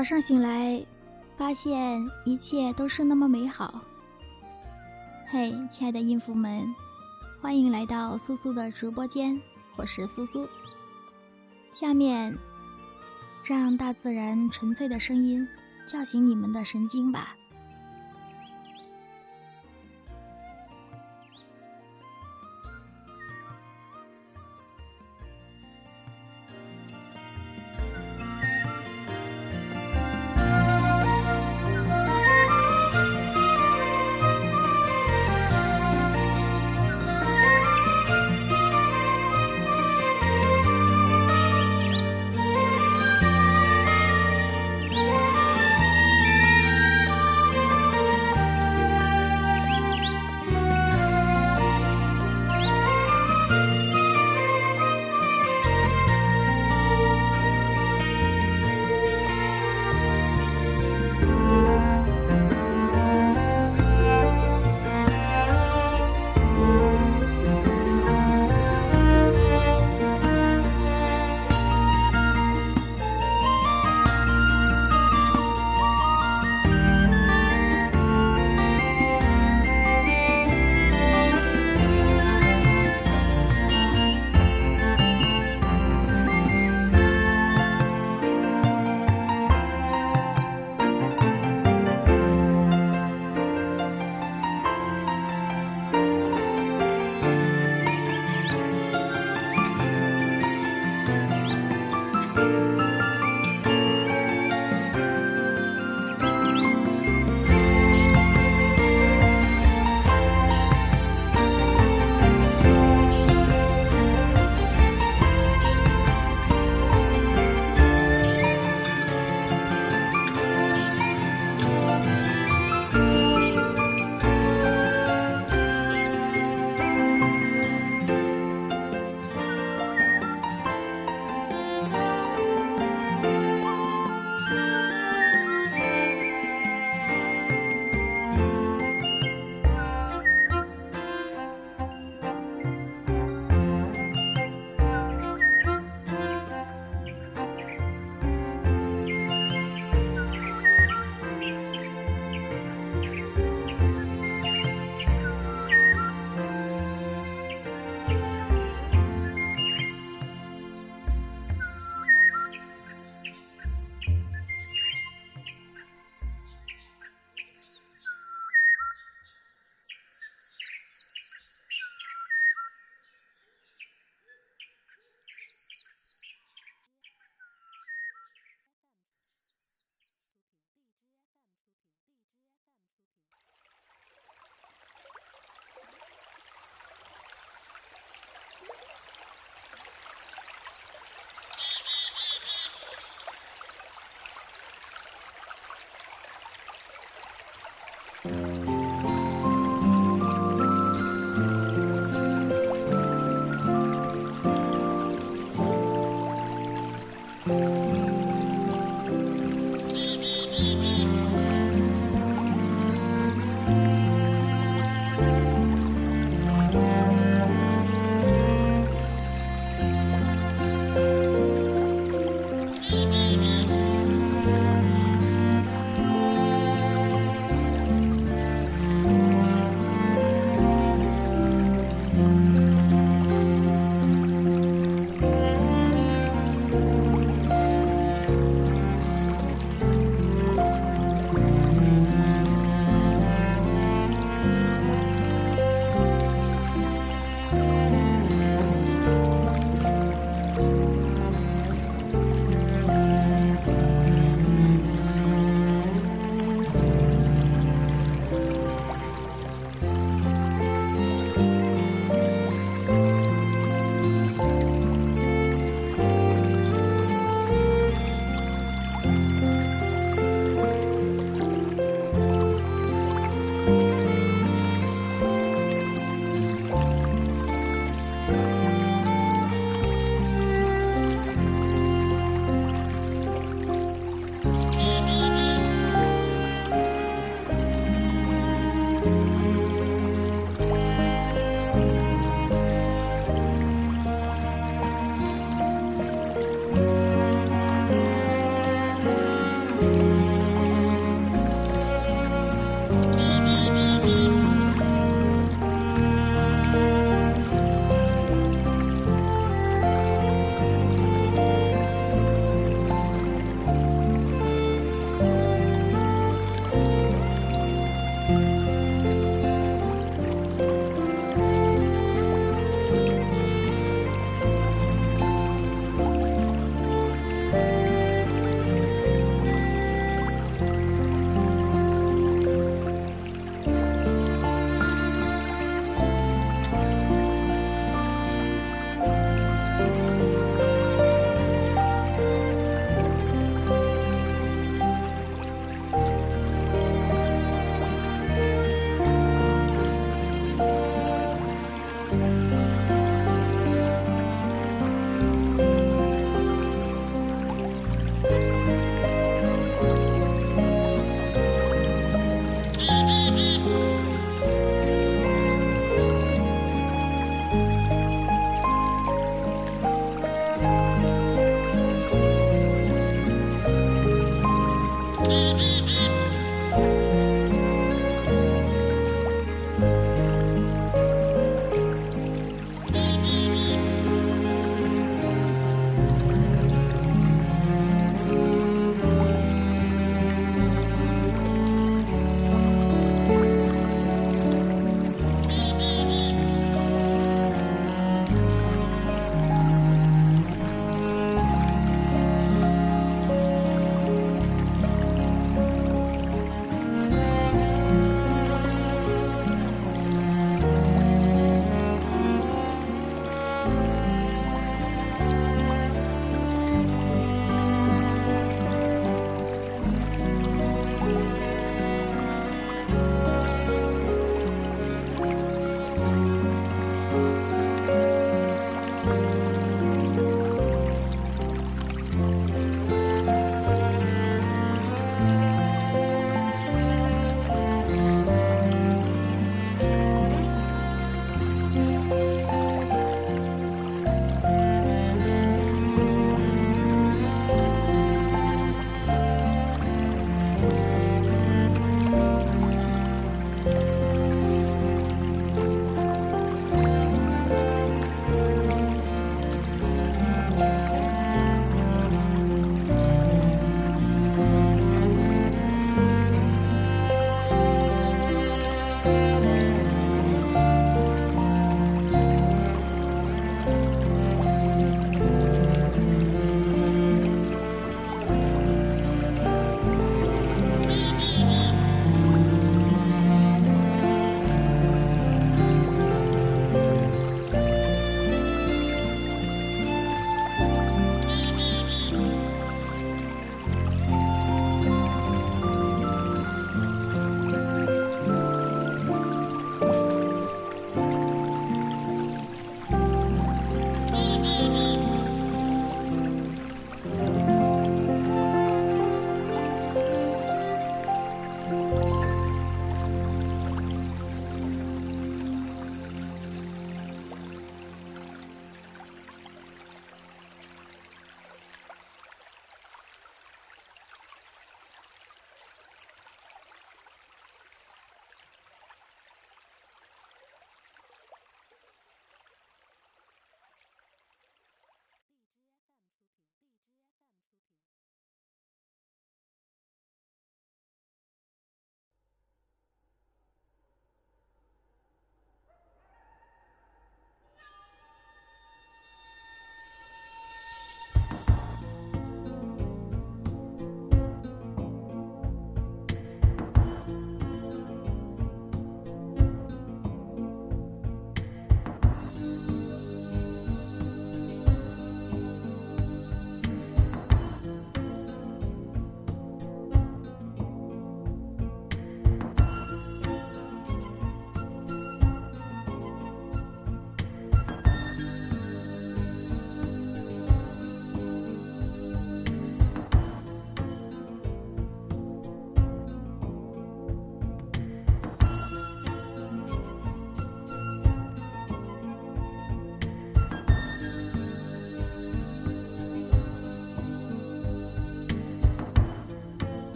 早上醒来，发现一切都是那么美好。嘿，亲爱的音符们，欢迎来到苏苏的直播间，我是苏苏。下面，让大自然纯粹的声音叫醒你们的神经吧。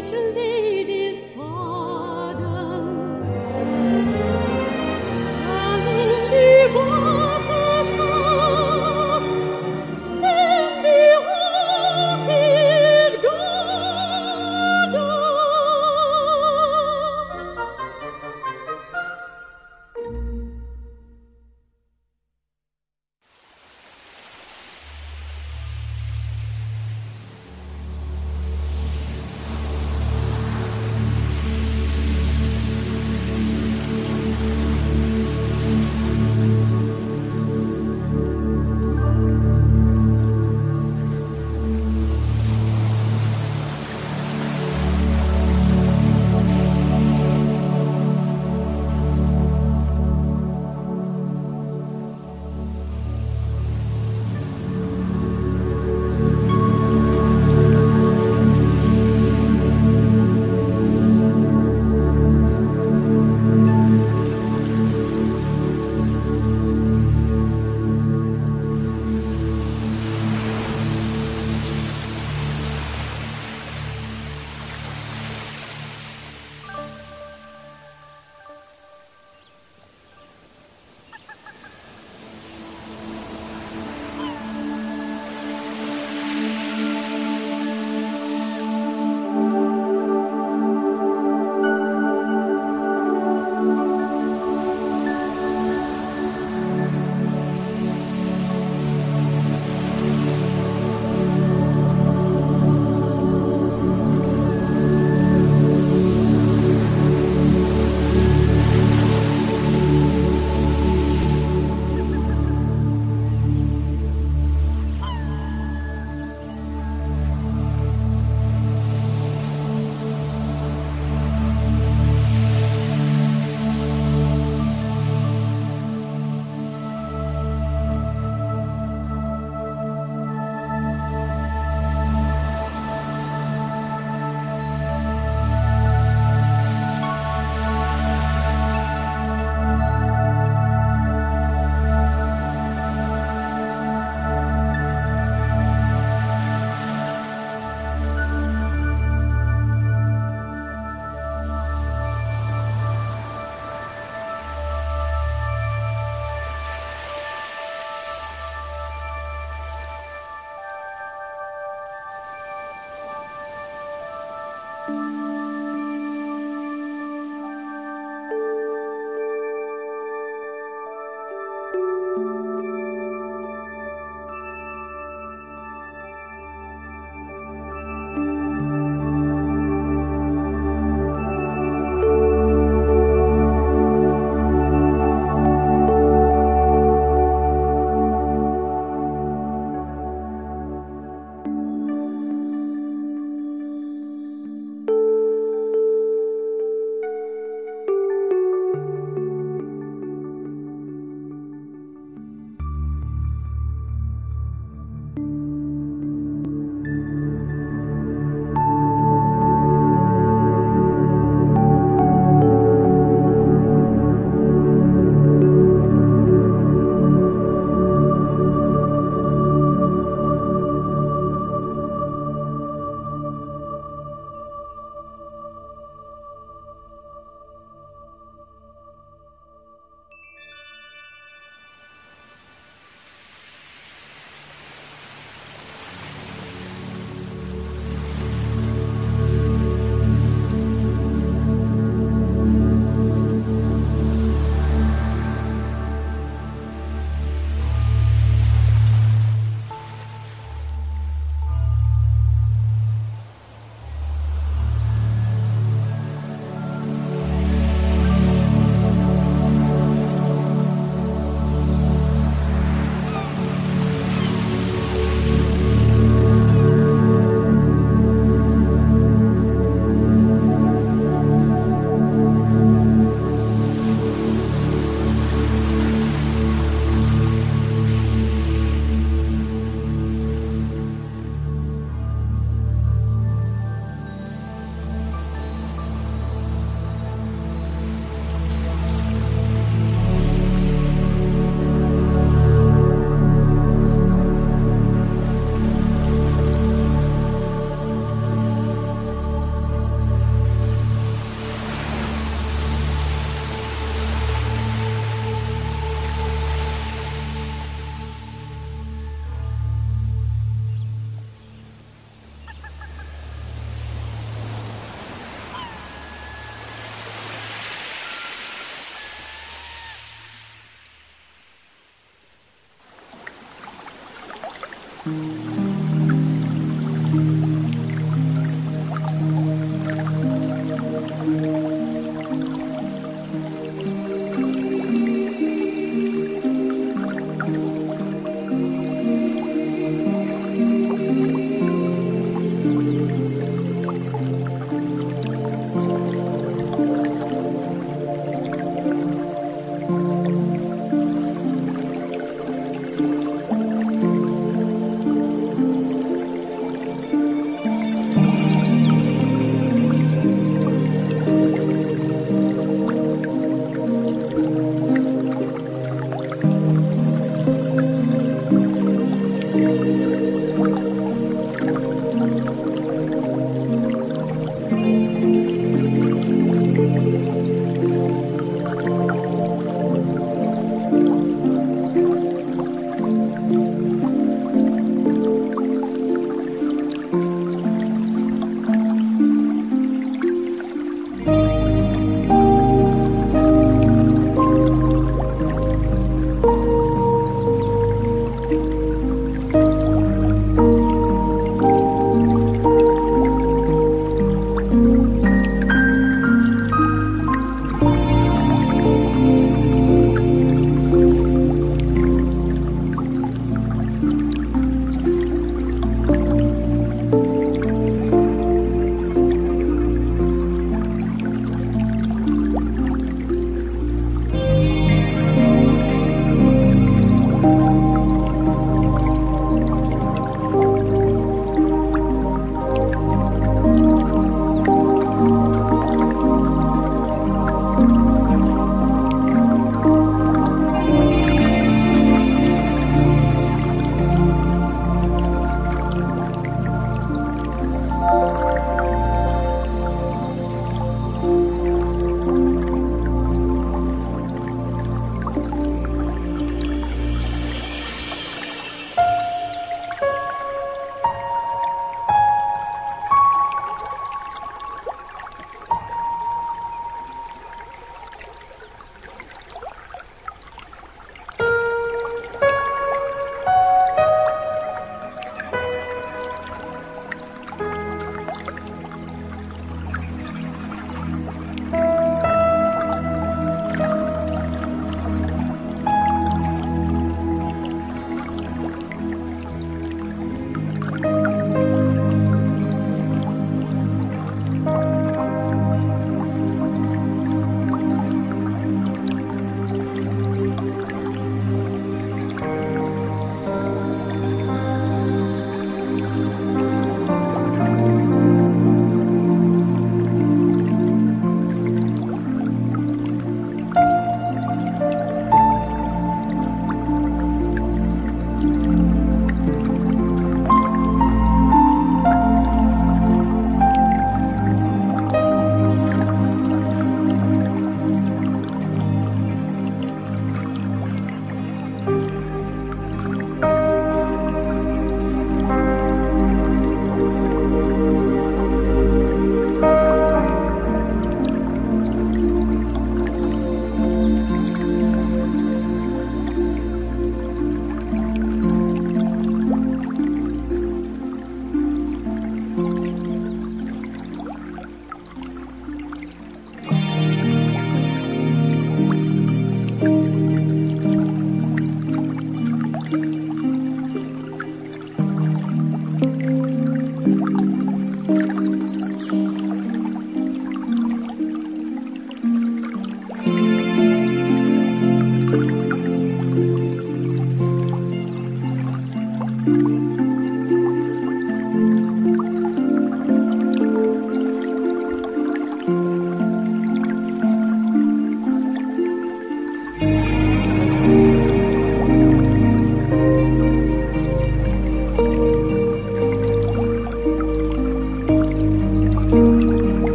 To Lane.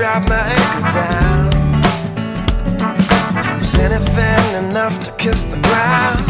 drop my anchor down. Was anything enough to kiss the ground?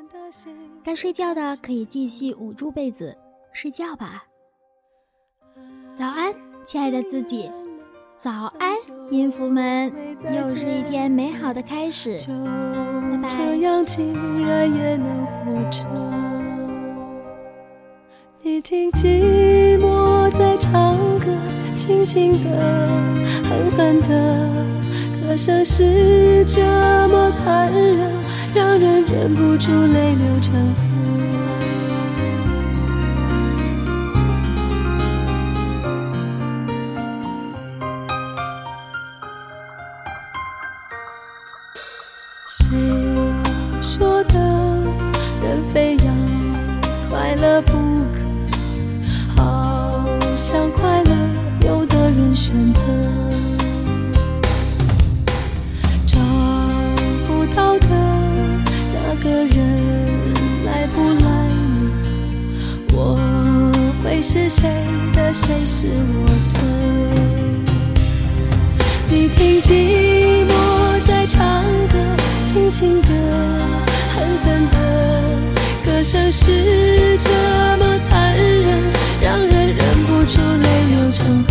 该睡觉的可以继续捂住被子睡觉吧。早安，亲爱的自己。早安，音符们，又是一天美好的开始。就拜这样竟然也能活着。你听寂寞在唱歌，轻轻的，狠狠的，歌声是这么残忍，让人忍不住泪流成河。谁说的人非要快乐不可？好像快乐有的人选择是谁的？谁是我的？你听寂寞在唱歌，轻轻的，狠狠的，歌声是这么残忍，让人忍不住泪流成河。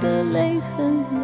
的泪痕。